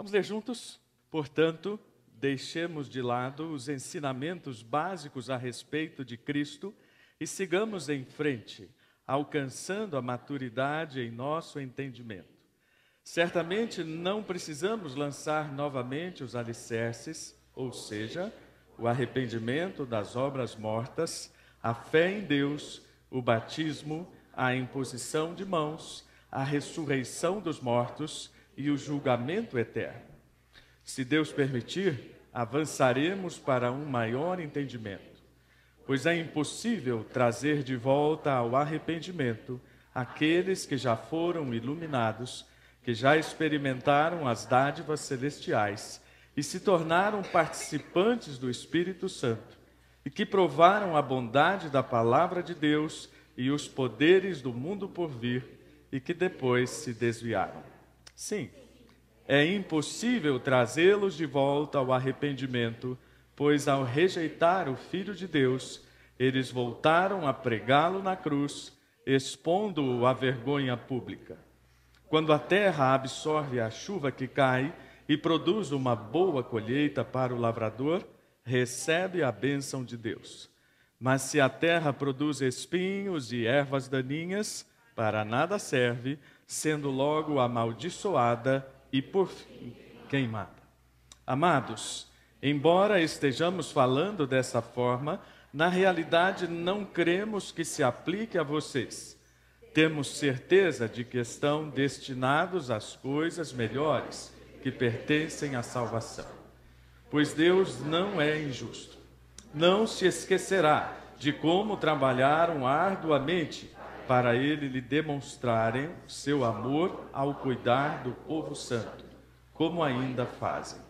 Vamos ler juntos? Portanto, deixemos de lado os ensinamentos básicos a respeito de Cristo e sigamos em frente, alcançando a maturidade em nosso entendimento. Certamente não precisamos lançar novamente os alicerces, ou seja, o arrependimento das obras mortas, a fé em Deus, o batismo, a imposição de mãos, a ressurreição dos mortos e o julgamento eterno. Se Deus permitir, avançaremos para um maior entendimento, pois é impossível trazer de volta ao arrependimento aqueles que já foram iluminados, que já experimentaram as dádivas celestiais e se tornaram participantes do Espírito Santo, e que provaram a bondade da palavra de Deus e os poderes do mundo por vir, e que depois se desviaram. Sim, é impossível trazê-los de volta ao arrependimento, pois ao rejeitar o Filho de Deus, eles voltaram a pregá-lo na cruz, expondo-o à vergonha pública. Quando a terra absorve a chuva que cai e produz uma boa colheita para o lavrador, recebe a bênção de Deus. Mas se a terra produz espinhos e ervas daninhas, para nada serve, sendo logo amaldiçoada e por fim queimada. Amados, embora estejamos falando dessa forma, na realidade não cremos que se aplique a vocês. Temos certeza de que estão destinados às coisas melhores que pertencem à salvação. Pois Deus não é injusto. Não se esquecerá de como trabalharam arduamente para ele lhe demonstrarem seu amor ao cuidar do povo santo, como ainda fazem.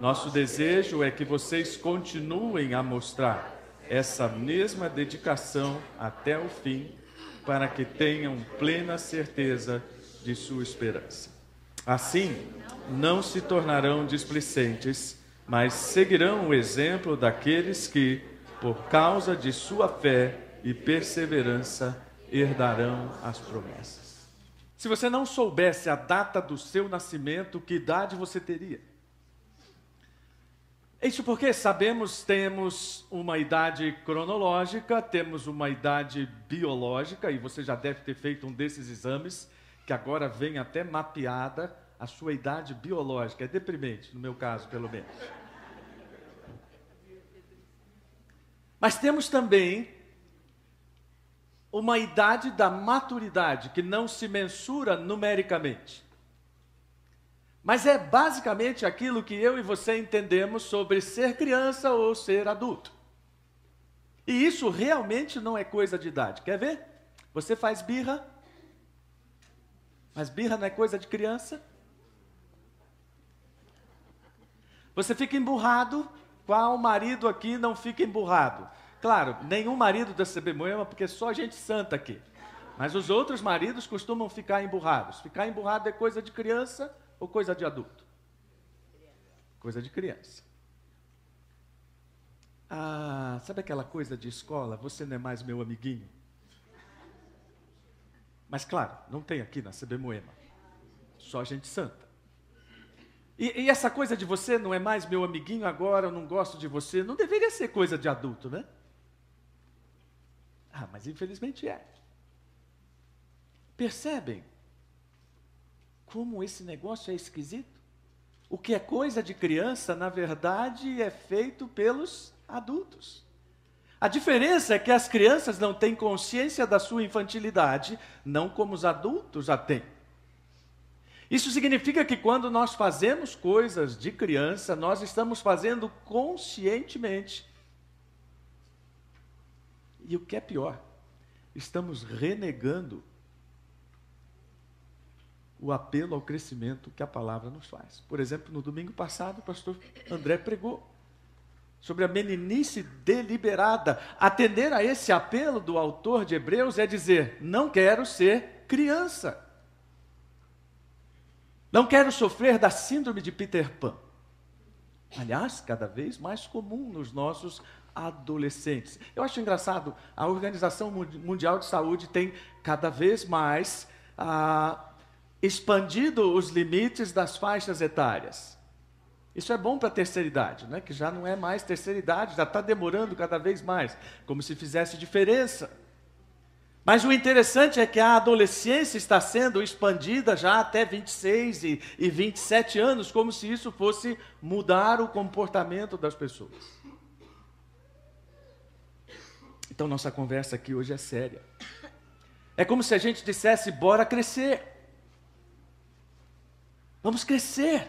Nosso desejo é que vocês continuem a mostrar essa mesma dedicação até o fim, para que tenham plena certeza de sua esperança. Assim, não se tornarão displicentes, mas seguirão o exemplo daqueles que, por causa de sua fé e perseverança, herdarão as promessas. Se você não soubesse a data do seu nascimento, que idade você teria? Isso porque sabemos temos uma idade cronológica, temos uma idade biológica, e você já deve ter feito um desses exames, que agora vem até mapeada a sua idade biológica. É deprimente, no meu caso, pelo menos. Mas temos também uma idade da maturidade que não se mensura numericamente. Mas é basicamente aquilo que eu e você entendemos sobre ser criança ou ser adulto. E isso realmente não é coisa de idade. Quer ver? Você faz birra, mas birra não é coisa de criança. Você fica emburrado, qual marido aqui não fica emburrado? Claro, nenhum marido da CB Moema, porque só gente santa aqui. Mas os outros maridos costumam ficar emburrados. Ficar emburrado é coisa de criança ou coisa de adulto? Coisa de criança. Ah, sabe aquela coisa de escola? Você não é mais meu amiguinho. Mas claro, não tem aqui na CB Moema. Só gente santa. E, e, essa coisa de você não é mais meu amiguinho agora, eu não gosto de você, não deveria ser coisa de adulto, né? Ah, mas infelizmente é. Percebem como esse negócio é esquisito? O que é coisa de criança, na verdade, é feito pelos adultos. A diferença é que as crianças não têm consciência da sua infantilidade, não como os adultos a têm. Isso significa que quando nós fazemos coisas de criança, nós estamos fazendo conscientemente e o que é pior, estamos renegando o apelo ao crescimento que a palavra nos faz. Por exemplo, no domingo passado, o pastor André pregou sobre a meninice deliberada. Atender a esse apelo do autor de Hebreus é dizer: não quero ser criança. Não quero sofrer da síndrome de Peter Pan. Aliás, cada vez mais comum nos nossos adolescentes. Eu acho engraçado, a Organização Mundial de Saúde tem cada vez mais ah, expandido os limites das faixas etárias. Isso é bom para a terceira idade, né? que já não é mais terceira idade, já está demorando cada vez mais, como se fizesse diferença. Mas o interessante é que a adolescência está sendo expandida já até 26 e, e 27 anos, como se isso fosse mudar o comportamento das pessoas. Então, nossa conversa aqui hoje é séria. É como se a gente dissesse: bora crescer. Vamos crescer.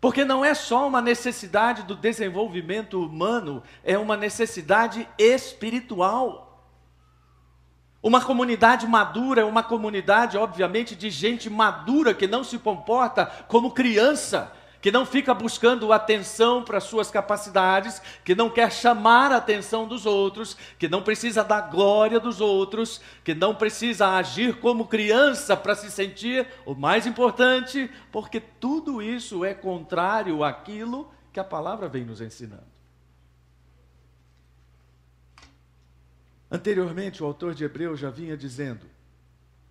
Porque não é só uma necessidade do desenvolvimento humano, é uma necessidade espiritual. Uma comunidade madura é uma comunidade, obviamente, de gente madura que não se comporta como criança, que não fica buscando atenção para suas capacidades, que não quer chamar a atenção dos outros, que não precisa da glória dos outros, que não precisa agir como criança para se sentir o mais importante, porque tudo isso é contrário àquilo que a palavra vem nos ensinando. Anteriormente, o autor de Hebreus já vinha dizendo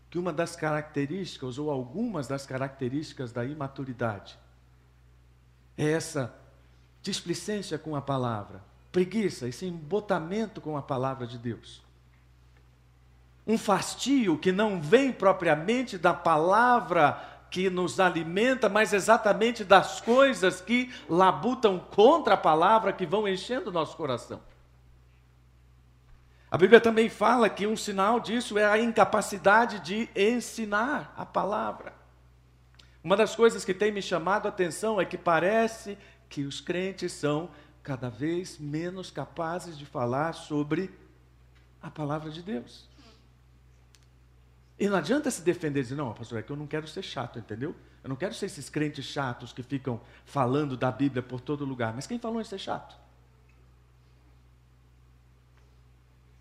que uma das características, ou algumas das características da imaturidade, é essa displicência com a palavra, preguiça, esse embotamento com a palavra de Deus. Um fastio que não vem propriamente da palavra que nos alimenta, mas exatamente das coisas que labutam contra a palavra, que vão enchendo o nosso coração. A Bíblia também fala que um sinal disso é a incapacidade de ensinar a palavra. Uma das coisas que tem me chamado a atenção é que parece que os crentes são cada vez menos capazes de falar sobre a palavra de Deus. E não adianta se defender e dizer, não, pastor, é que eu não quero ser chato, entendeu? Eu não quero ser esses crentes chatos que ficam falando da Bíblia por todo lugar. Mas quem falou em ser chato?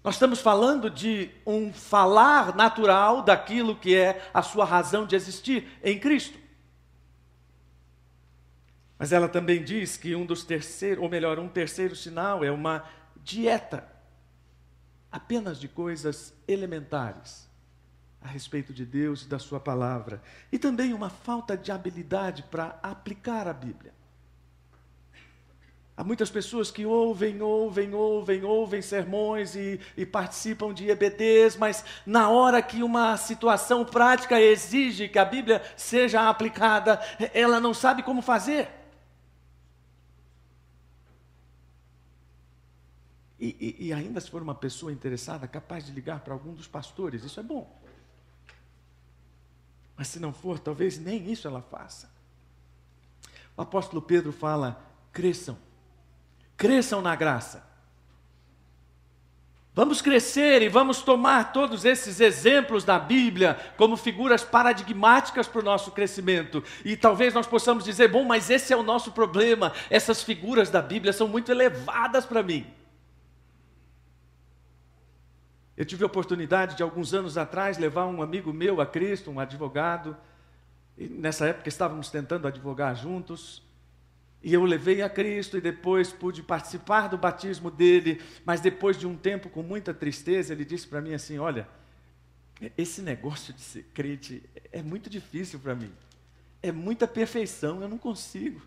Nós estamos falando de um falar natural daquilo que é a sua razão de existir em Cristo. Mas ela também diz que um dos terceiros, ou melhor, um terceiro sinal é uma dieta apenas de coisas elementares a respeito de Deus e da sua palavra, e também uma falta de habilidade para aplicar a Bíblia. Há muitas pessoas que ouvem, ouvem, ouvem, ouvem sermões e, e, participam de EBDs, mas na hora que uma situação prática exige que a Bíblia seja aplicada, ela não sabe como fazer. E, e, e ainda se for uma pessoa interessada, capaz de ligar para algum dos pastores, isso é bom. Mas se não for, talvez nem isso ela faça. O apóstolo Pedro fala: cresçam cresçam na graça. Vamos crescer e vamos tomar todos esses exemplos da Bíblia como figuras paradigmáticas para o nosso crescimento. E talvez nós possamos dizer: bom, mas esse é o nosso problema. Essas figuras da Bíblia são muito elevadas para mim. Eu tive a oportunidade de alguns anos atrás levar um amigo meu a Cristo, um advogado. E nessa época estávamos tentando advogar juntos. E eu levei a Cristo e depois pude participar do batismo dele, mas depois de um tempo com muita tristeza, ele disse para mim assim: Olha, esse negócio de ser crente é muito difícil para mim, é muita perfeição, eu não consigo.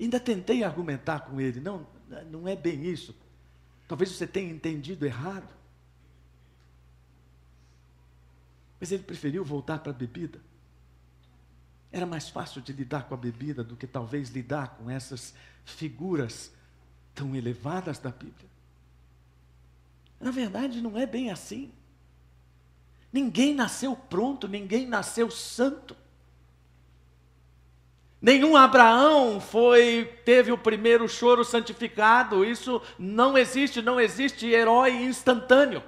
Ainda tentei argumentar com ele: Não, não é bem isso. Talvez você tenha entendido errado. Mas ele preferiu voltar para a bebida. Era mais fácil de lidar com a bebida do que talvez lidar com essas figuras tão elevadas da Bíblia. Na verdade, não é bem assim. Ninguém nasceu pronto, ninguém nasceu santo. Nenhum Abraão foi teve o primeiro choro santificado. Isso não existe, não existe herói instantâneo.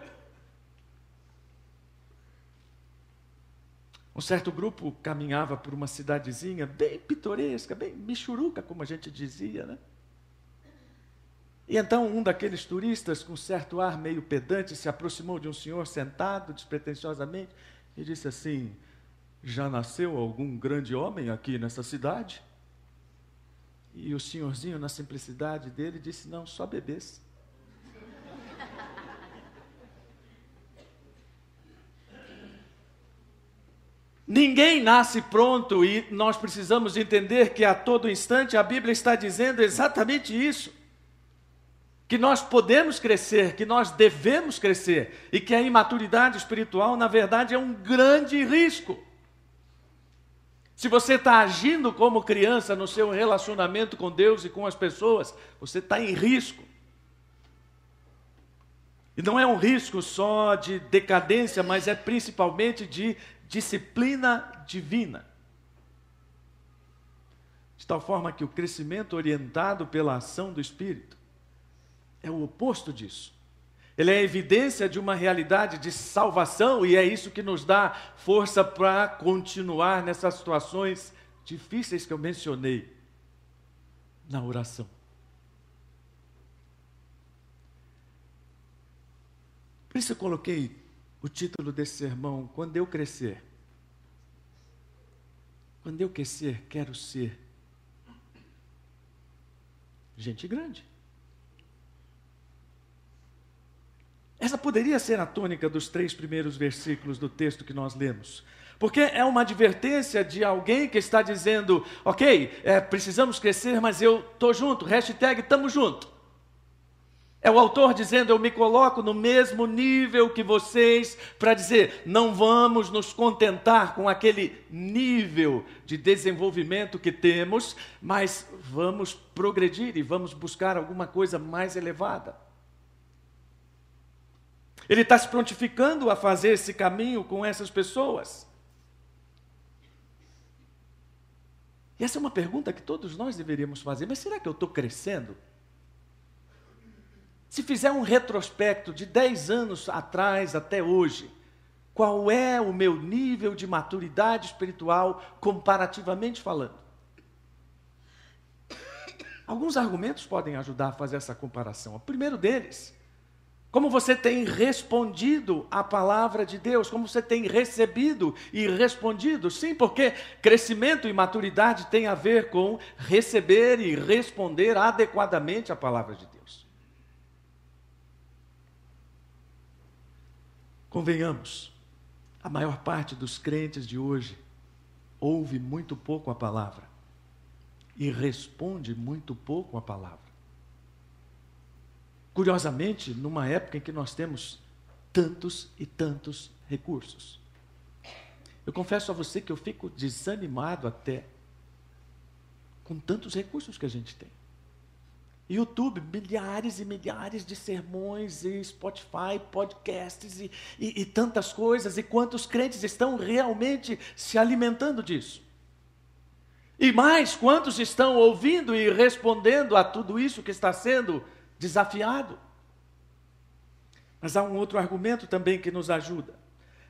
Um certo grupo caminhava por uma cidadezinha bem pitoresca, bem michuruca, como a gente dizia, né? E então um daqueles turistas, com certo ar meio pedante, se aproximou de um senhor sentado despretensiosamente e disse assim: Já nasceu algum grande homem aqui nessa cidade? E o senhorzinho, na simplicidade dele, disse: Não, só bebês. Ninguém nasce pronto e nós precisamos entender que a todo instante a Bíblia está dizendo exatamente isso. Que nós podemos crescer, que nós devemos crescer e que a imaturidade espiritual, na verdade, é um grande risco. Se você está agindo como criança no seu relacionamento com Deus e com as pessoas, você está em risco. E não é um risco só de decadência, mas é principalmente de disciplina divina. De tal forma que o crescimento orientado pela ação do Espírito é o oposto disso. Ele é a evidência de uma realidade de salvação e é isso que nos dá força para continuar nessas situações difíceis que eu mencionei na oração. Por isso eu coloquei o título desse sermão, Quando eu crescer. Quando eu crescer, quero ser gente grande. Essa poderia ser a tônica dos três primeiros versículos do texto que nós lemos. Porque é uma advertência de alguém que está dizendo: ok, é, precisamos crescer, mas eu estou junto, hashtag estamos junto. É o autor dizendo: Eu me coloco no mesmo nível que vocês, para dizer, não vamos nos contentar com aquele nível de desenvolvimento que temos, mas vamos progredir e vamos buscar alguma coisa mais elevada. Ele está se prontificando a fazer esse caminho com essas pessoas. E essa é uma pergunta que todos nós deveríamos fazer: mas será que eu estou crescendo? Se fizer um retrospecto de 10 anos atrás até hoje, qual é o meu nível de maturidade espiritual comparativamente falando? Alguns argumentos podem ajudar a fazer essa comparação. O primeiro deles como você tem respondido à palavra de Deus, como você tem recebido e respondido. Sim, porque crescimento e maturidade tem a ver com receber e responder adequadamente à palavra de Deus. Convenhamos, a maior parte dos crentes de hoje ouve muito pouco a palavra e responde muito pouco a palavra. Curiosamente, numa época em que nós temos tantos e tantos recursos. Eu confesso a você que eu fico desanimado até com tantos recursos que a gente tem. YouTube, milhares e milhares de sermões, e Spotify, podcasts e, e, e, tantas coisas, e quantos crentes estão realmente se alimentando disso. E mais, quantos estão ouvindo e respondendo a tudo isso que está sendo desafiado. Mas há um outro argumento também que nos ajuda.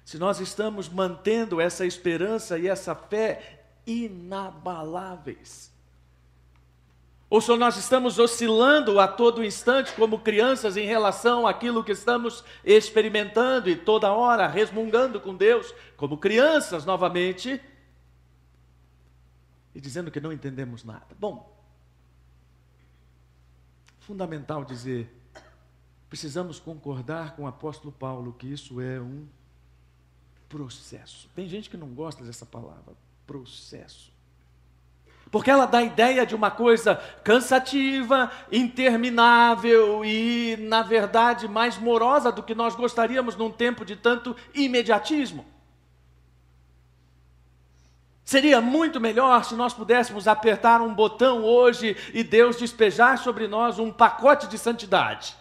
Se nós estamos mantendo essa esperança e essa fé inabaláveis, ou se nós estamos oscilando a todo instante como crianças em relação àquilo que estamos experimentando e toda hora resmungando com Deus, como crianças novamente, e dizendo que não entendemos nada. Bom, fundamental dizer, precisamos concordar com o apóstolo Paulo que isso é um processo. Tem gente que não gosta dessa palavra, processo. Porque ela dá a ideia de uma coisa cansativa, interminável e, na verdade, mais morosa do que nós gostaríamos num tempo de tanto imediatismo. Seria muito melhor se nós pudéssemos apertar um botão hoje e Deus despejar sobre nós um pacote de santidade.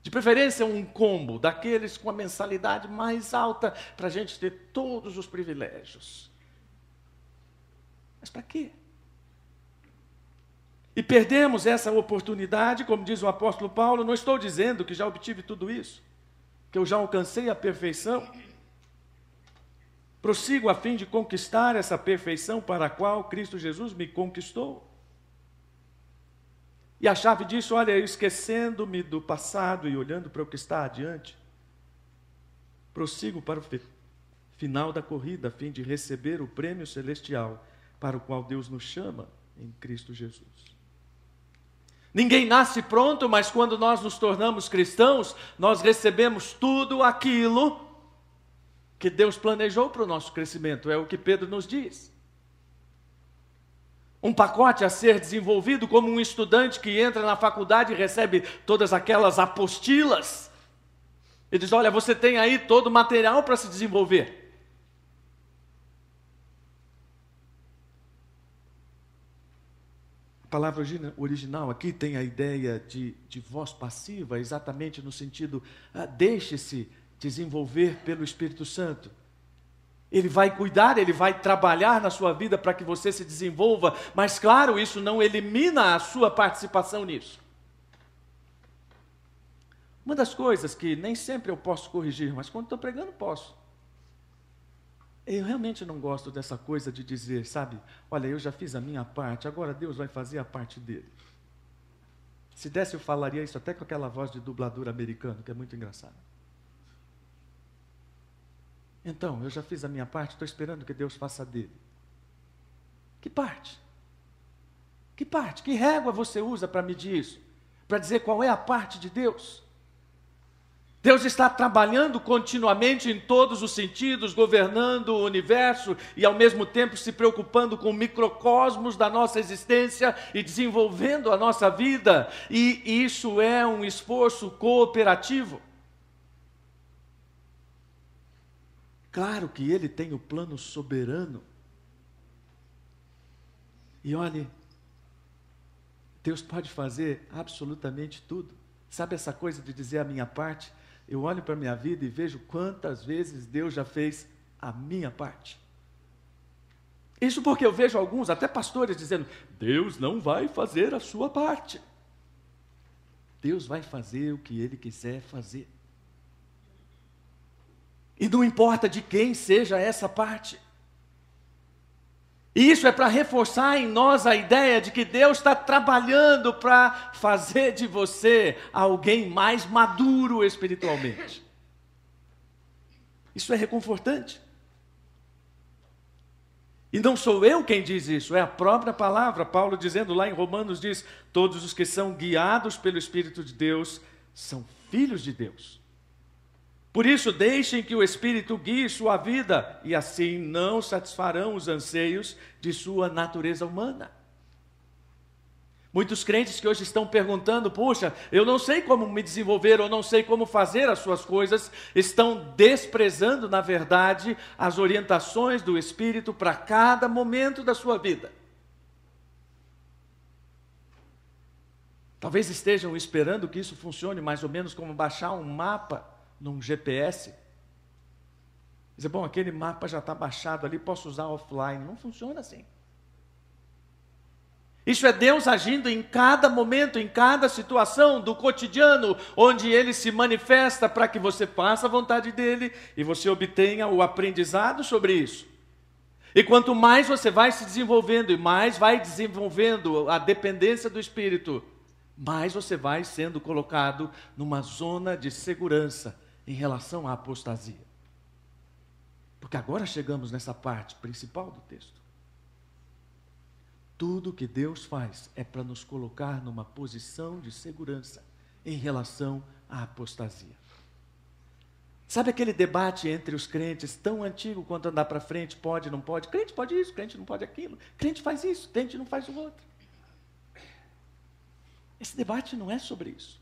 De preferência, um combo, daqueles com a mensalidade mais alta, para a gente ter todos os privilégios. Mas para quê? E perdemos essa oportunidade, como diz o apóstolo Paulo. Não estou dizendo que já obtive tudo isso, que eu já alcancei a perfeição. Prossigo a fim de conquistar essa perfeição para a qual Cristo Jesus me conquistou. E a chave disso, olha, esquecendo-me do passado e olhando para o que está adiante, prossigo para o final da corrida, a fim de receber o prêmio celestial para o qual Deus nos chama em Cristo Jesus. Ninguém nasce pronto, mas quando nós nos tornamos cristãos, nós recebemos tudo aquilo que Deus planejou para o nosso crescimento, é o que Pedro nos diz. Um pacote a ser desenvolvido como um estudante que entra na faculdade e recebe todas aquelas apostilas. Ele diz: Olha, você tem aí todo o material para se desenvolver. A palavra original aqui tem a ideia de, de voz passiva, exatamente no sentido, ah, deixe-se desenvolver pelo Espírito Santo. Ele vai cuidar, ele vai trabalhar na sua vida para que você se desenvolva, mas claro, isso não elimina a sua participação nisso. Uma das coisas que nem sempre eu posso corrigir, mas quando estou pregando, posso. Eu realmente não gosto dessa coisa de dizer, sabe, olha, eu já fiz a minha parte, agora Deus vai fazer a parte dele. Se desse, eu falaria isso até com aquela voz de dublador americano, que é muito engraçado. Então, eu já fiz a minha parte, estou esperando que Deus faça a dele. Que parte? Que parte? Que régua você usa para medir isso? Para dizer qual é a parte de Deus? Deus está trabalhando continuamente em todos os sentidos, governando o universo e ao mesmo tempo se preocupando com o microcosmos da nossa existência e desenvolvendo a nossa vida, e isso é um esforço cooperativo. Claro que ele tem o plano soberano. E olhe, Deus pode fazer absolutamente tudo. Sabe essa coisa de dizer a minha parte? eu olho para a minha vida e vejo quantas vezes Deus já fez a minha parte. Isso porque eu vejo alguns, até pastores, dizendo: Deus não vai fazer a sua parte. Deus vai fazer o que Ele quiser fazer. E não importa de quem seja essa parte. E isso é para reforçar em nós a ideia de que Deus está trabalhando para fazer de você alguém mais maduro espiritualmente. Isso é reconfortante. E não sou eu quem diz isso, é a própria palavra. Paulo dizendo lá em Romanos diz: todos os que são guiados pelo Espírito de Deus são filhos de Deus. Por isso, deixem que o Espírito guie sua vida, e assim não satisfarão os anseios de sua natureza humana. Muitos crentes que hoje estão perguntando, puxa, eu não sei como me desenvolver, ou não sei como fazer as suas coisas, estão desprezando, na verdade, as orientações do Espírito para cada momento da sua vida. Talvez estejam esperando que isso funcione mais ou menos como baixar um mapa num GPS. Dizer, bom, aquele mapa já está baixado ali, posso usar offline. Não funciona assim. Isso é Deus agindo em cada momento, em cada situação do cotidiano, onde Ele se manifesta para que você faça a vontade dEle e você obtenha o aprendizado sobre isso. E quanto mais você vai se desenvolvendo e mais vai desenvolvendo a dependência do Espírito, mais você vai sendo colocado numa zona de segurança, em relação à apostasia. Porque agora chegamos nessa parte principal do texto. Tudo que Deus faz é para nos colocar numa posição de segurança em relação à apostasia. Sabe aquele debate entre os crentes tão antigo quanto andar para frente, pode, não pode? Crente pode isso, crente não pode aquilo. Crente faz isso, crente não faz o outro. Esse debate não é sobre isso.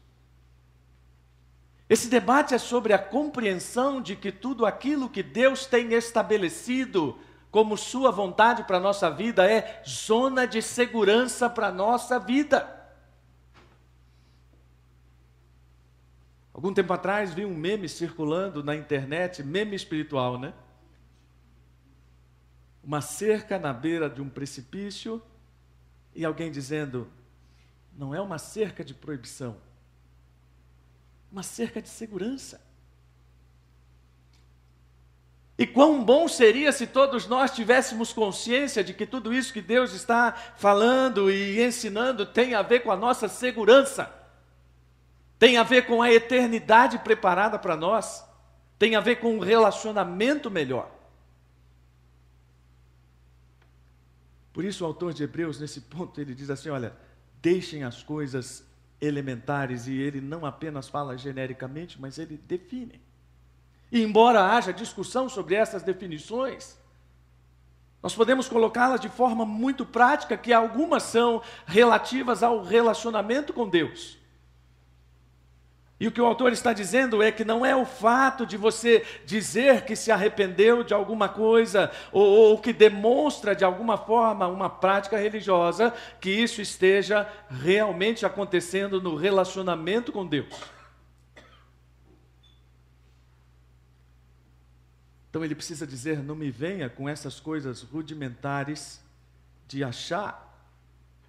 Esse debate é sobre a compreensão de que tudo aquilo que Deus tem estabelecido como sua vontade para a nossa vida é zona de segurança para a nossa vida. Algum tempo atrás vi um meme circulando na internet, meme espiritual, né? Uma cerca na beira de um precipício e alguém dizendo: não é uma cerca de proibição, uma cerca de segurança. E quão bom seria se todos nós tivéssemos consciência de que tudo isso que Deus está falando e ensinando tem a ver com a nossa segurança, tem a ver com a eternidade preparada para nós, tem a ver com um relacionamento melhor. Por isso, o autor de Hebreus, nesse ponto, ele diz assim: olha, deixem as coisas elementares, e ele não apenas fala genericamente, mas ele define. E embora haja discussão sobre essas definições, nós podemos colocá-las de forma muito prática, que algumas são relativas ao relacionamento com Deus. E o que o autor está dizendo é que não é o fato de você dizer que se arrependeu de alguma coisa, ou, ou, que demonstra de alguma forma uma prática religiosa, que isso esteja realmente acontecendo no relacionamento com Deus. Então ele precisa dizer: não me venha com essas coisas rudimentares de achar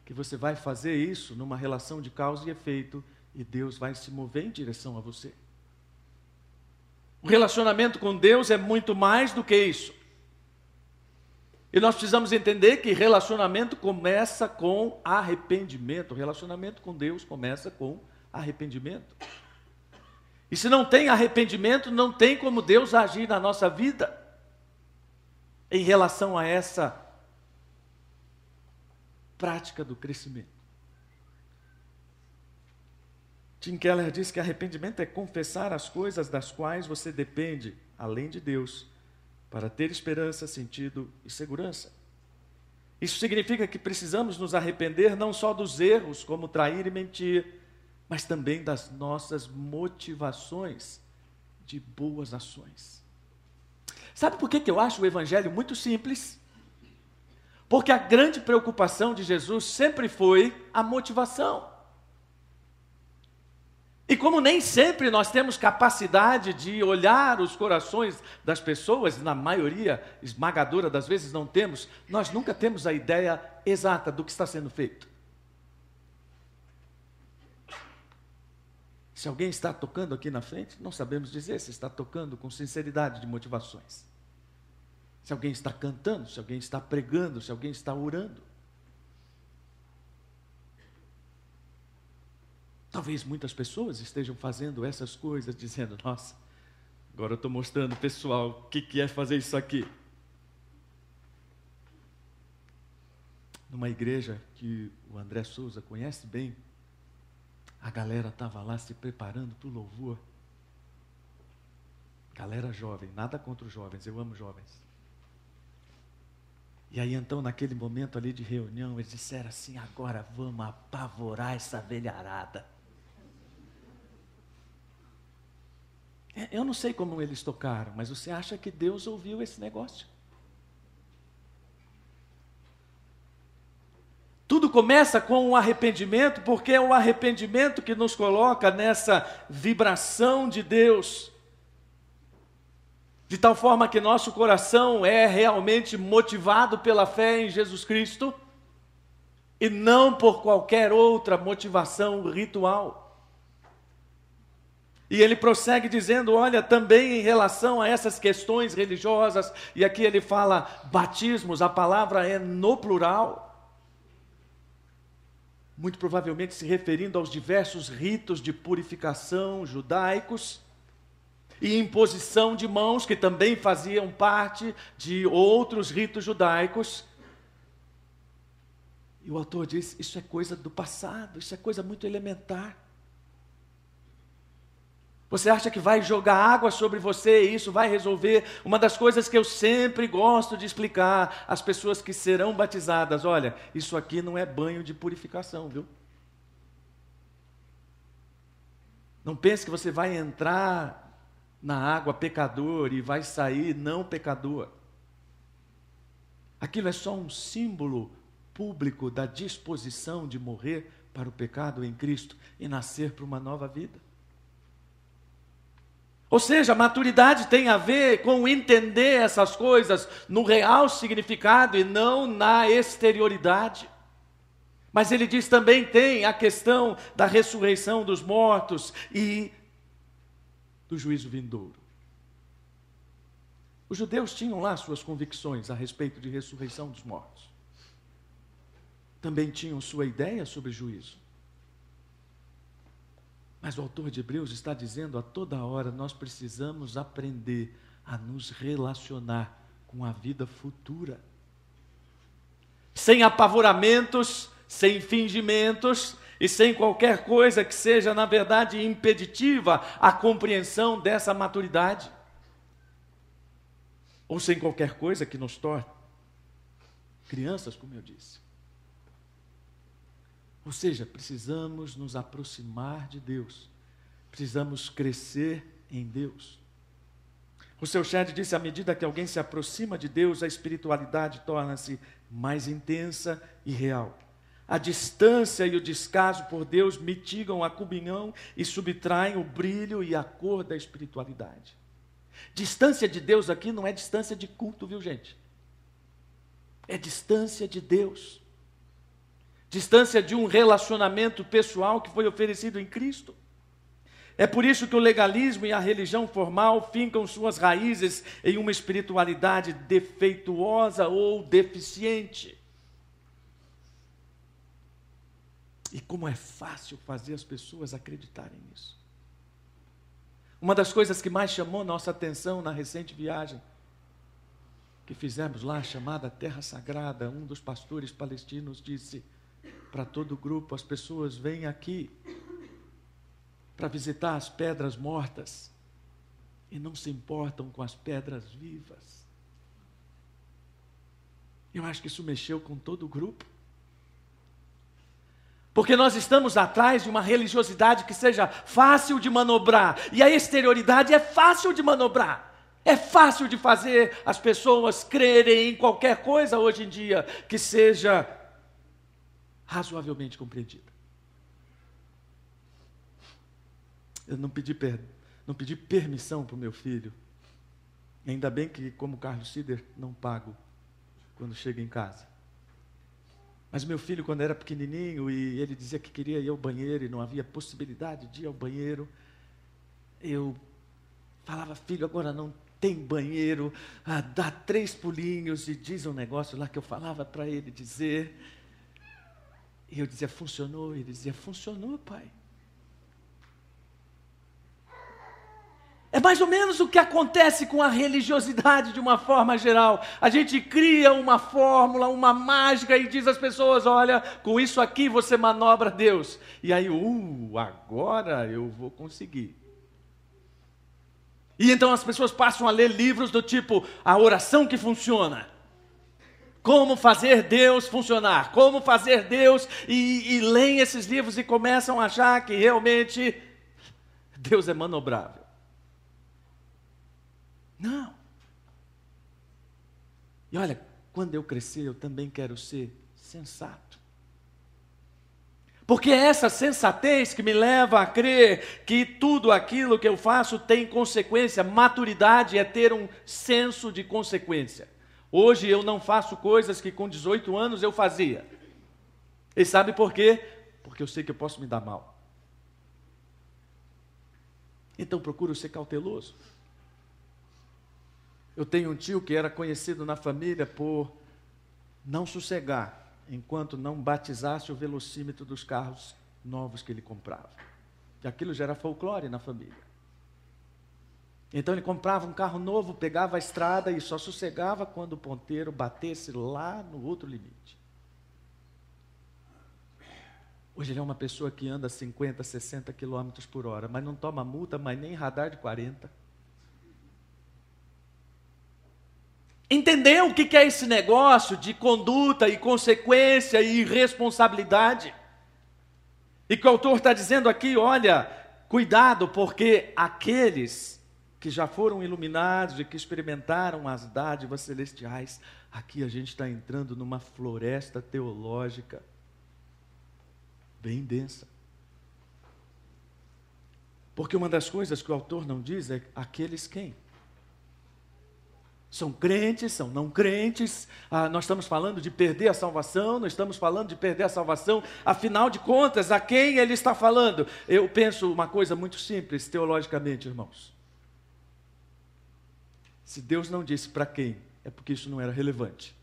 que você vai fazer isso numa relação de causa e efeito e Deus vai se mover em direção a você. O relacionamento com Deus é muito mais do que isso. E nós precisamos entender que relacionamento começa com arrependimento. O relacionamento com Deus começa com arrependimento. E se não tem arrependimento, não tem como Deus agir na nossa vida em relação a essa prática do crescimento. Tim Keller diz que arrependimento é confessar as coisas das quais você depende, além de Deus, para ter esperança, sentido e segurança. Isso significa que precisamos nos arrepender não só dos erros, como trair e mentir, mas também das nossas motivações de boas ações. Sabe por que, que eu acho o Evangelho muito simples? Porque a grande preocupação de Jesus sempre foi a motivação. E como nem sempre nós temos capacidade de olhar os corações das pessoas, na maioria esmagadora das vezes não temos, nós nunca temos a ideia exata do que está sendo feito. Se alguém está tocando aqui na frente, não sabemos dizer se está tocando com sinceridade de motivações. Se alguém está cantando, se alguém está pregando, se alguém está orando. Talvez muitas pessoas estejam fazendo essas coisas, dizendo: Nossa, agora eu estou mostrando pessoal o que, que é fazer isso aqui. Numa igreja que o André Souza conhece bem, a galera estava lá se preparando para o louvor. Galera jovem, nada contra os jovens, eu amo jovens. E aí então, naquele momento ali de reunião, eles disseram assim: agora vamos apavorar essa velharada. Eu não sei como eles tocaram, mas você acha que Deus ouviu esse negócio? Tudo começa com o arrependimento, porque é o arrependimento que nos coloca nessa vibração de Deus, de tal forma que nosso coração é realmente motivado pela fé em Jesus Cristo e não por qualquer outra motivação ritual. E ele prossegue dizendo: olha, também em relação a essas questões religiosas, e aqui ele fala batismos, a palavra é no plural. Muito provavelmente se referindo aos diversos ritos de purificação judaicos e imposição de mãos, que também faziam parte de outros ritos judaicos. E o autor diz: isso é coisa do passado, isso é coisa muito elementar. Você acha que vai jogar água sobre você e isso vai resolver? Uma das coisas que eu sempre gosto de explicar às pessoas que serão batizadas: olha, isso aqui não é banho de purificação, viu? Não pense que você vai entrar na água pecador e vai sair não pecador. Aquilo é só um símbolo público da disposição de morrer para o pecado em Cristo e nascer para uma nova vida. Ou seja, maturidade tem a ver com entender essas coisas no real significado e não na exterioridade. Mas ele diz também tem a questão da ressurreição dos mortos e do juízo vindouro. Os judeus tinham lá suas convicções a respeito de ressurreição dos mortos. Também tinham sua ideia sobre juízo. Mas o autor de Hebreus está dizendo a toda hora nós precisamos aprender a nos relacionar com a vida futura. Sem apavoramentos, sem fingimentos e sem qualquer coisa que seja, na verdade, impeditiva à compreensão dessa maturidade. ou sem qualquer coisa que nos torne crianças, como eu disse. Ou seja, precisamos nos aproximar de Deus, precisamos crescer em Deus. O seu Chad disse: à medida que alguém se aproxima de Deus, a espiritualidade torna-se mais intensa e real. A distância e o descaso por Deus mitigam a comunhão e subtraem o brilho e a cor da espiritualidade. Distância de Deus aqui não é distância de culto, viu gente? É distância de Deus. Distância de um relacionamento pessoal que foi oferecido em Cristo. É por isso que o legalismo e a religião formal fincam suas raízes em uma espiritualidade defeituosa ou deficiente. E como é fácil fazer as pessoas acreditarem nisso. Uma das coisas que mais chamou nossa atenção na recente viagem que fizemos lá, chamada Terra Sagrada, um dos pastores palestinos disse para todo o grupo: as pessoas vêm aqui para visitar as pedras mortas e não se importam com as pedras vivas. Eu acho que isso mexeu com todo o grupo. Porque nós estamos atrás de uma religiosidade que seja fácil de manobrar, e a exterioridade é fácil de manobrar. É fácil de fazer as pessoas crerem em qualquer coisa hoje em dia que seja razoavelmente compreendida. Eu não pedi, per... não pedi permissão para o meu filho. Ainda bem que, como Carlos Sider, não pago quando chega em casa. Mas meu filho, quando era pequenininho e ele dizia que queria ir ao banheiro e não havia possibilidade de ir ao banheiro, eu falava, filho, agora não tem banheiro, ah, dá três pulinhos e diz um negócio lá que eu falava para ele dizer. E eu dizia, funcionou? Ele dizia, funcionou, pai. É mais ou menos o que acontece com a religiosidade de uma forma geral. A gente cria uma fórmula, uma mágica e diz às pessoas: olha, com isso aqui você manobra Deus. E aí, uh, agora eu vou conseguir. E então as pessoas passam a ler livros do tipo A Oração que Funciona. Como fazer Deus funcionar, como fazer Deus, e, e leem esses livros e começam a achar que realmente Deus é manobrável. Não. E olha, quando eu crescer, eu também quero ser sensato. Porque é essa sensatez que me leva a crer que tudo aquilo que eu faço tem consequência. Maturidade é ter um senso de consequência. Hoje eu não faço coisas que com 18 anos eu fazia. E sabe por quê? Porque eu sei que eu posso me dar mal. Então procuro ser cauteloso. Eu tenho um tio que era conhecido na família por não sossegar enquanto não batizasse o velocímetro dos carros novos que ele comprava. E aquilo já era folclore na família. Então ele comprava um carro novo, pegava a estrada e só sossegava quando o ponteiro batesse lá no outro limite. Hoje ele é uma pessoa que anda 50, 60 quilômetros por hora, mas não toma multa, mas nem radar de 40. Entendeu o que é esse negócio de conduta e consequência e responsabilidade? E que o autor está dizendo aqui: olha, cuidado, porque aqueles que já foram iluminados e que experimentaram as dádivas celestiais, aqui a gente está entrando numa floresta teológica bem densa. Porque uma das coisas que o autor não diz é aqueles quem? São crentes, são não crentes. Ah, nós estamos falando de perder a salvação, nós estamos falando de perder a salvação. Afinal de contas, a quem ele está falando? Eu penso uma coisa muito simples, teologicamente, irmãos. Se Deus não disse para quem, é porque isso não era relevante.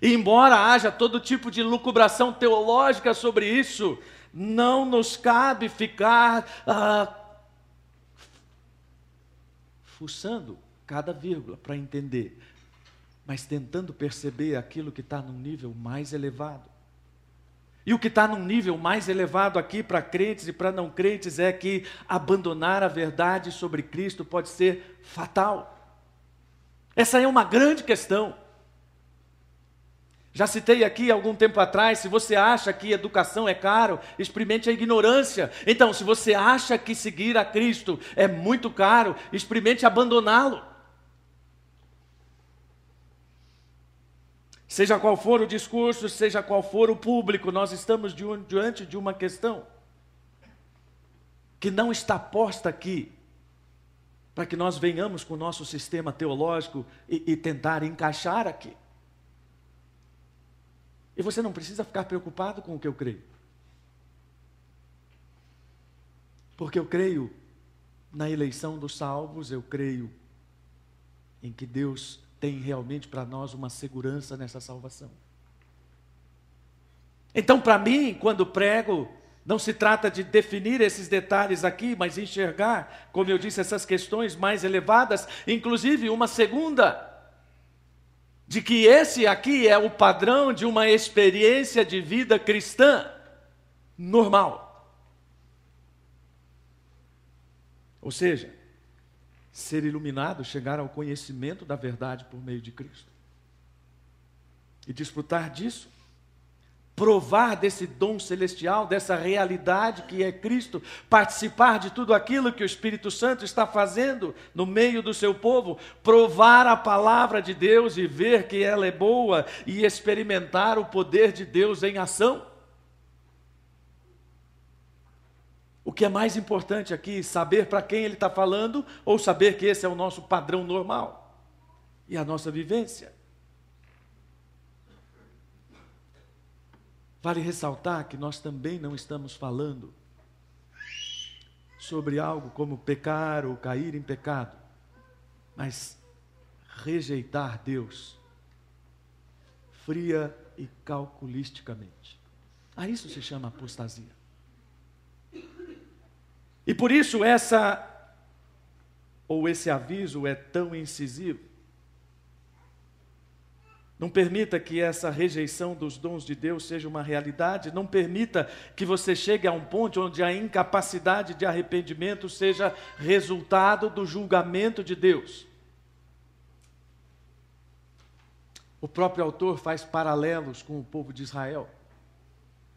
E embora haja todo tipo de lucubração teológica sobre isso, não nos cabe ficar ah, fuçando cada vírgula para entender, mas tentando perceber aquilo que está num nível mais elevado. E o que está num nível mais elevado aqui para crentes e para não crentes é que abandonar a verdade sobre Cristo pode ser fatal. Essa é uma grande questão. Já citei aqui algum tempo atrás: se você acha que educação é caro, experimente a ignorância. Então, se você acha que seguir a Cristo é muito caro, experimente abandoná-lo. Seja qual for o discurso, seja qual for o público, nós estamos diante de uma questão que não está posta aqui, para que nós venhamos com o nosso sistema teológico e, e tentar encaixar aqui. E você não precisa ficar preocupado com o que eu creio. Porque eu creio na eleição dos salvos, eu creio em que Deus tem realmente para nós uma segurança nessa salvação. Então, para mim, quando prego, não se trata de definir esses detalhes aqui, mas enxergar, como eu disse, essas questões mais elevadas, inclusive uma segunda, de que esse aqui é o padrão de uma experiência de vida cristã normal. Ou seja, ser iluminado, chegar ao conhecimento da verdade por meio de Cristo. E desfrutar disso, provar desse dom celestial, dessa realidade que é Cristo, participar de tudo aquilo que o Espírito Santo está fazendo no meio do seu povo, provar a palavra de Deus e ver que ela é boa e experimentar o poder de Deus em ação. O que é mais importante aqui, saber para quem ele está falando ou saber que esse é o nosso padrão normal e a nossa vivência. Vale ressaltar que nós também não estamos falando sobre algo como pecar ou cair em pecado, mas rejeitar Deus fria e calculisticamente. A isso se chama apostasia. E por isso essa ou esse aviso é tão incisivo. Não permita que essa rejeição dos dons de Deus seja uma realidade. Não permita que você chegue a um ponto onde a incapacidade de arrependimento seja resultado do julgamento de Deus. O próprio autor faz paralelos com o povo de Israel.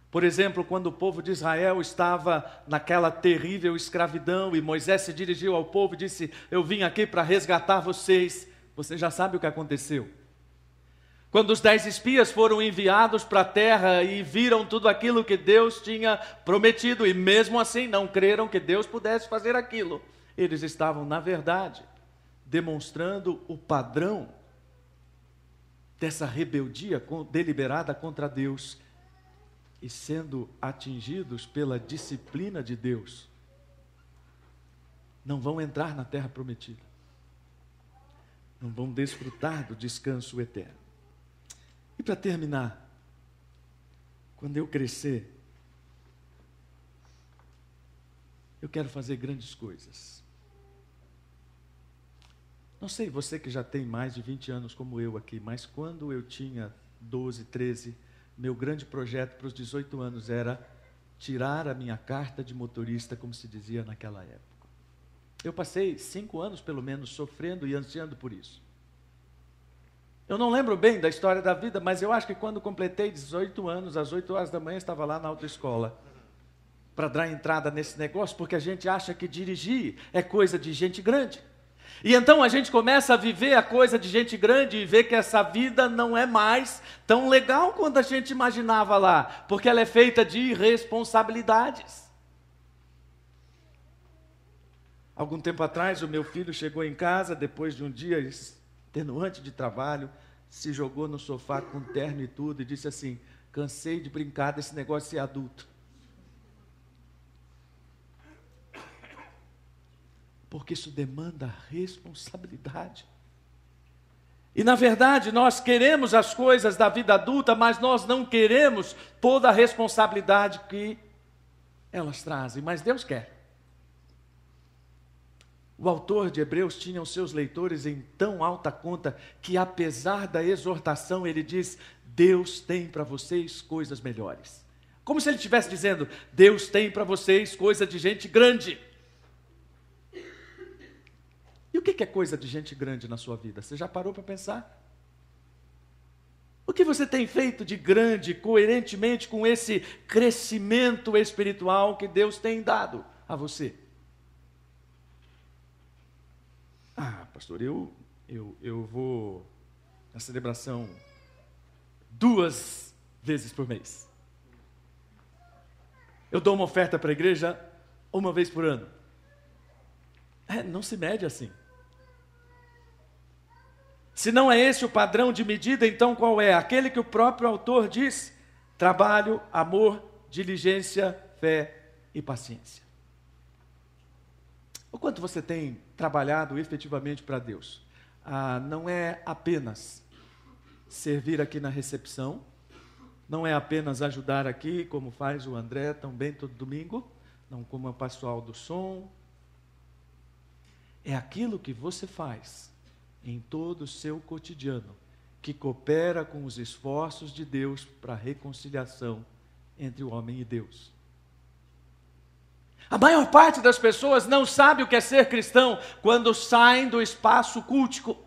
Por exemplo, quando o povo de Israel estava naquela terrível escravidão e Moisés se dirigiu ao povo e disse: Eu vim aqui para resgatar vocês. Você já sabe o que aconteceu. Quando os dez espias foram enviados para a terra e viram tudo aquilo que Deus tinha prometido, e mesmo assim não creram que Deus pudesse fazer aquilo, eles estavam, na verdade, demonstrando o padrão dessa rebeldia deliberada contra Deus e sendo atingidos pela disciplina de Deus, não vão entrar na terra prometida. Não vão desfrutar do descanso eterno. E para terminar, quando eu crescer, eu quero fazer grandes coisas. Não sei, você que já tem mais de 20 anos como eu aqui, mas quando eu tinha 12, 13, meu grande projeto para os 18 anos era tirar a minha carta de motorista, como se dizia naquela época. Eu passei cinco anos, pelo menos, sofrendo e ansiando por isso. Eu não lembro bem da história da vida, mas eu acho que quando completei 18 anos, às 8 horas da manhã, estava lá na autoescola para dar entrada nesse negócio, porque a gente acha que dirigir é coisa de gente grande. E então a gente começa a viver a coisa de gente grande e ver que essa vida não é mais tão legal quanto a gente imaginava lá, porque ela é feita de responsabilidades. Algum tempo atrás, o meu filho chegou em casa depois de um dia extenuante de trabalho, se jogou no sofá com terno e tudo e disse assim: Cansei de brincar desse negócio de ser adulto. Porque isso demanda responsabilidade. E na verdade, nós queremos as coisas da vida adulta, mas nós não queremos toda a responsabilidade que elas trazem, mas Deus quer. O autor de Hebreus tinha os seus leitores em tão alta conta que, apesar da exortação, ele diz: Deus tem para vocês coisas melhores. Como se ele estivesse dizendo: Deus tem para vocês coisa de gente grande. E o que é coisa de gente grande na sua vida? Você já parou para pensar? O que você tem feito de grande, coerentemente com esse crescimento espiritual que Deus tem dado a você? Ah, pastor, eu, eu, eu vou na celebração duas vezes por mês. Eu dou uma oferta para a igreja uma vez por ano. É, não se mede assim. Se não é esse o padrão de medida, então qual é? Aquele que o próprio autor diz: trabalho, amor, diligência, fé e paciência. O quanto você tem trabalhado efetivamente para Deus? Ah, não é apenas servir aqui na recepção, não é apenas ajudar aqui, como faz o André também todo domingo, não como o pessoal do som. É aquilo que você faz em todo o seu cotidiano, que coopera com os esforços de Deus para a reconciliação entre o homem e Deus. A maior parte das pessoas não sabe o que é ser cristão quando saem do espaço cultico.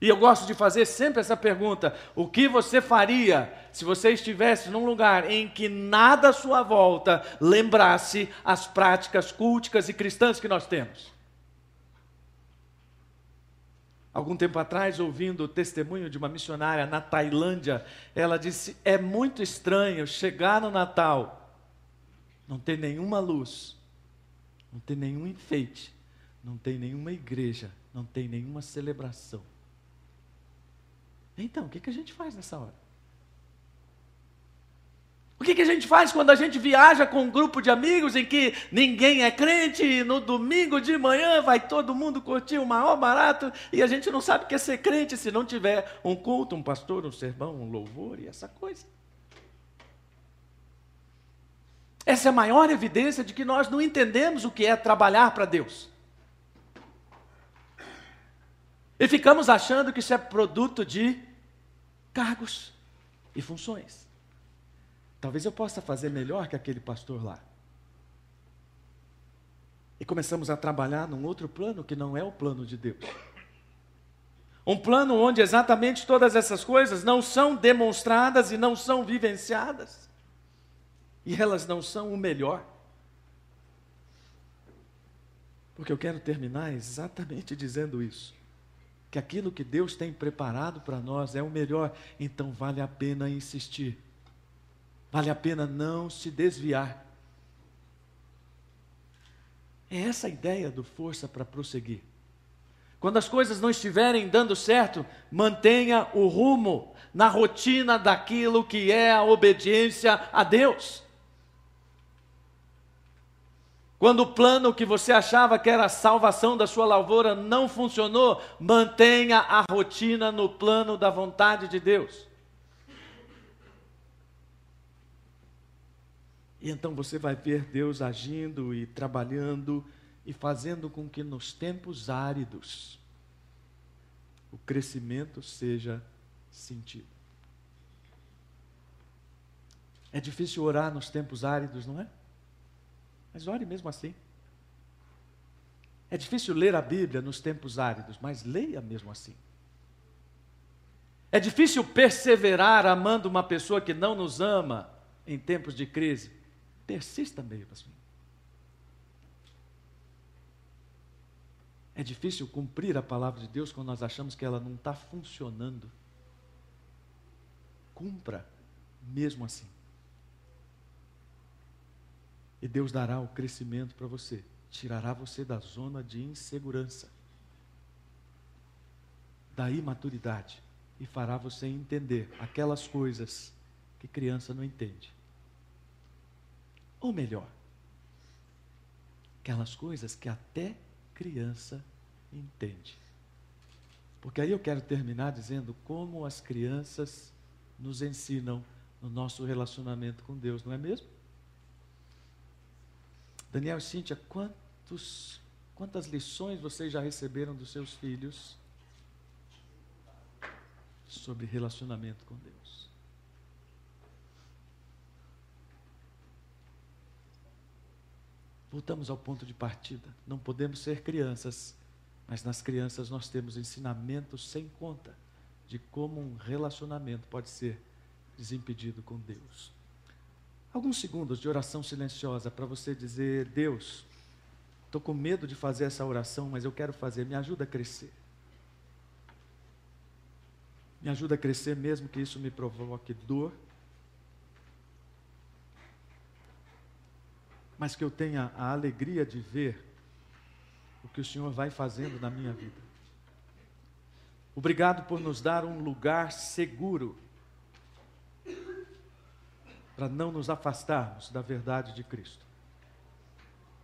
E eu gosto de fazer sempre essa pergunta: o que você faria se você estivesse num lugar em que nada à sua volta lembrasse as práticas culticas e cristãs que nós temos? Algum tempo atrás, ouvindo o testemunho de uma missionária na Tailândia, ela disse: É muito estranho chegar no Natal, não ter nenhuma luz, não ter nenhum enfeite, não tem nenhuma igreja, não tem nenhuma celebração. Então, o que, que a gente faz nessa hora? O que, que a gente faz quando a gente viaja com um grupo de amigos em que ninguém é crente e no domingo de manhã vai todo mundo curtir o maior barato e a gente não sabe o que é ser crente se não tiver um culto, um pastor, um sermão, um louvor e essa coisa? Essa é a maior evidência de que nós não entendemos o que é trabalhar para Deus. E ficamos achando que isso é produto de cargos e funções. Talvez eu possa fazer melhor que aquele pastor lá. E começamos a trabalhar num outro plano que não é o plano de Deus. Um plano onde exatamente todas essas coisas não são demonstradas e não são vivenciadas. E elas não são o melhor. Porque eu quero terminar exatamente dizendo isso. Que aquilo que Deus tem preparado para nós é o melhor, então vale a pena insistir Vale a pena não se desviar. É essa a ideia do força para prosseguir. Quando as coisas não estiverem dando certo, mantenha o rumo na rotina daquilo que é a obediência a Deus. Quando o plano que você achava que era a salvação da sua lavoura não funcionou, mantenha a rotina no plano da vontade de Deus. E então você vai ver Deus agindo e trabalhando e fazendo com que nos tempos áridos o crescimento seja sentido. É difícil orar nos tempos áridos, não é? Mas ore mesmo assim. É difícil ler a Bíblia nos tempos áridos, mas leia mesmo assim. É difícil perseverar amando uma pessoa que não nos ama em tempos de crise. Persista mesmo assim. É difícil cumprir a palavra de Deus quando nós achamos que ela não está funcionando. Cumpra mesmo assim. E Deus dará o crescimento para você, tirará você da zona de insegurança, da imaturidade, e fará você entender aquelas coisas que criança não entende. Ou melhor, aquelas coisas que até criança entende. Porque aí eu quero terminar dizendo como as crianças nos ensinam no nosso relacionamento com Deus, não é mesmo? Daniel e Cíntia, quantos, quantas lições vocês já receberam dos seus filhos sobre relacionamento com Deus? Voltamos ao ponto de partida. Não podemos ser crianças, mas nas crianças nós temos ensinamentos sem conta de como um relacionamento pode ser desimpedido com Deus. Alguns segundos de oração silenciosa para você dizer: Deus, estou com medo de fazer essa oração, mas eu quero fazer, me ajuda a crescer. Me ajuda a crescer, mesmo que isso me provoque dor, mas que eu tenha a alegria de ver o que o Senhor vai fazendo na minha vida. Obrigado por nos dar um lugar seguro para não nos afastarmos da verdade de Cristo.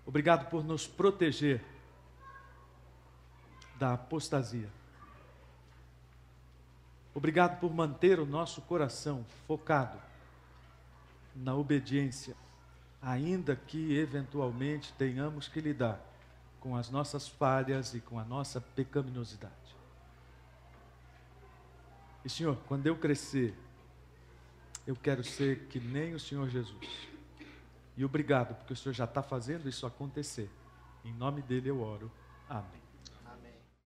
Obrigado por nos proteger da apostasia. Obrigado por manter o nosso coração focado na obediência, ainda que eventualmente tenhamos que lidar com as nossas falhas e com a nossa pecaminosidade. E Senhor, quando eu crescer, eu quero ser que nem o Senhor Jesus. E obrigado, porque o Senhor já está fazendo isso acontecer. Em nome dele eu oro. Amém.